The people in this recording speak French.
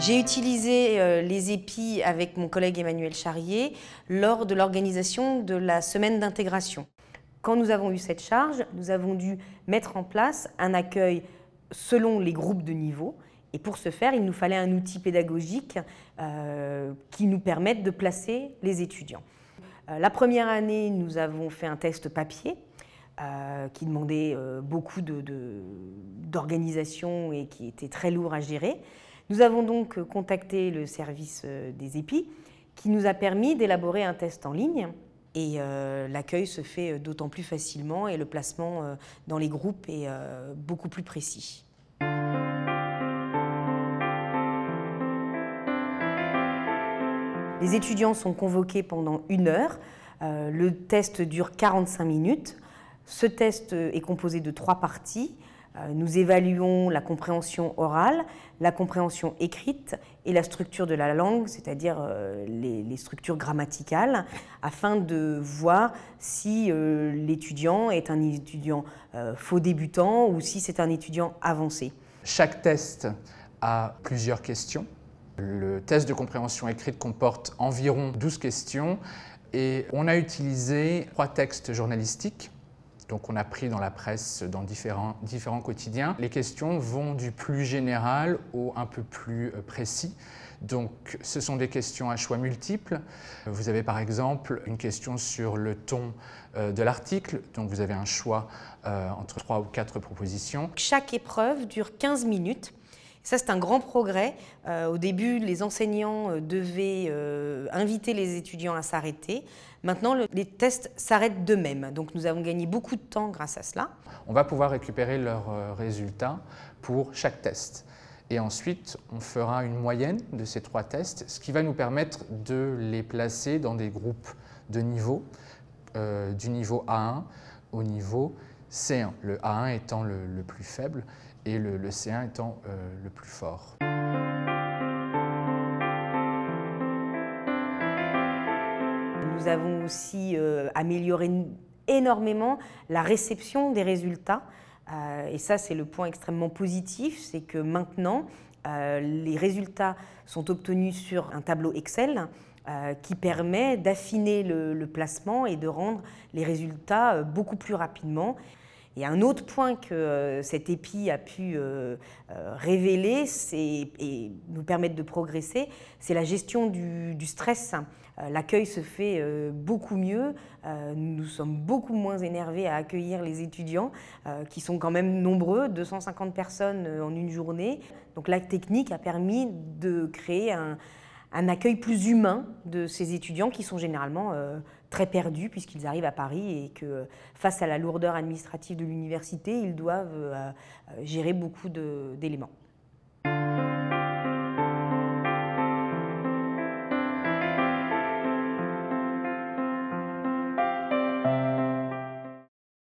J'ai utilisé euh, les épis avec mon collègue Emmanuel Charrier lors de l'organisation de la semaine d'intégration. Quand nous avons eu cette charge, nous avons dû mettre en place un accueil selon les groupes de niveau. Et pour ce faire, il nous fallait un outil pédagogique euh, qui nous permette de placer les étudiants. Euh, la première année, nous avons fait un test papier qui demandait beaucoup d'organisation et qui était très lourd à gérer. Nous avons donc contacté le service euh, des épis qui nous a permis d'élaborer un test en ligne et euh, l'accueil se fait euh, d'autant plus facilement et le placement dans les groupes est beaucoup plus précis. Les étudiants sont convoqués pendant une heure. le test dure 45 minutes. Ce test est composé de trois parties. Euh, nous évaluons la compréhension orale, la compréhension écrite et la structure de la langue, c'est-à-dire euh, les, structures grammaticales, afin de voir si euh, l'étudiant est un étudiant faux débutant ou si c'est un étudiant avancé. Chaque test a plusieurs questions. Le test de compréhension écrite comporte environ 12 questions et on a utilisé trois textes journalistiques donc on a pris dans la presse, dans différents, quotidiens. Les questions vont du plus général au un peu plus euh, précis. Donc ce sont des questions à choix multiples. Vous avez par exemple une question sur le ton euh, de l'article, donc vous avez un choix euh, entre trois ou quatre propositions. Chaque épreuve dure 15 minutes. Ça, c'est un grand progrès. au début, les enseignants devaient inviter les étudiants à s'arrêter. Maintenant, les tests s'arrêtent d'eux-mêmes. Donc nous avons gagné beaucoup de temps grâce à cela. On va pouvoir récupérer leurs euh, résultats pour chaque test. Et ensuite, on fera une moyenne de ces trois tests, ce qui va nous permettre de les placer dans des groupes de niveau, euh, du niveau A1 au niveau C1. Le A1 étant le, plus faible et le, C1 étant euh, le plus fort. Nous avons aussi euh, amélioré énormément la réception des résultats. Euh, et ça, c'est le point extrêmement positif, c'est que maintenant, les résultats sont obtenus sur un tableau Excel qui permet d'affiner le, placement et de rendre les résultats beaucoup plus rapidement. Et un autre point que euh, cet épi a pu euh, euh, révéler et nous permettre de progresser, c'est la gestion du, stress. L'accueil se fait beaucoup mieux, nous sommes beaucoup moins énervés à accueillir les étudiants, qui sont quand même nombreux, 250 personnes en une journée. Donc la technique a permis de créer un, un accueil plus humain de ces étudiants qui sont généralement euh, très perdus puisqu'ils arrivent à Paris et que face à la lourdeur administrative de l'université, ils doivent euh, gérer beaucoup d'éléments.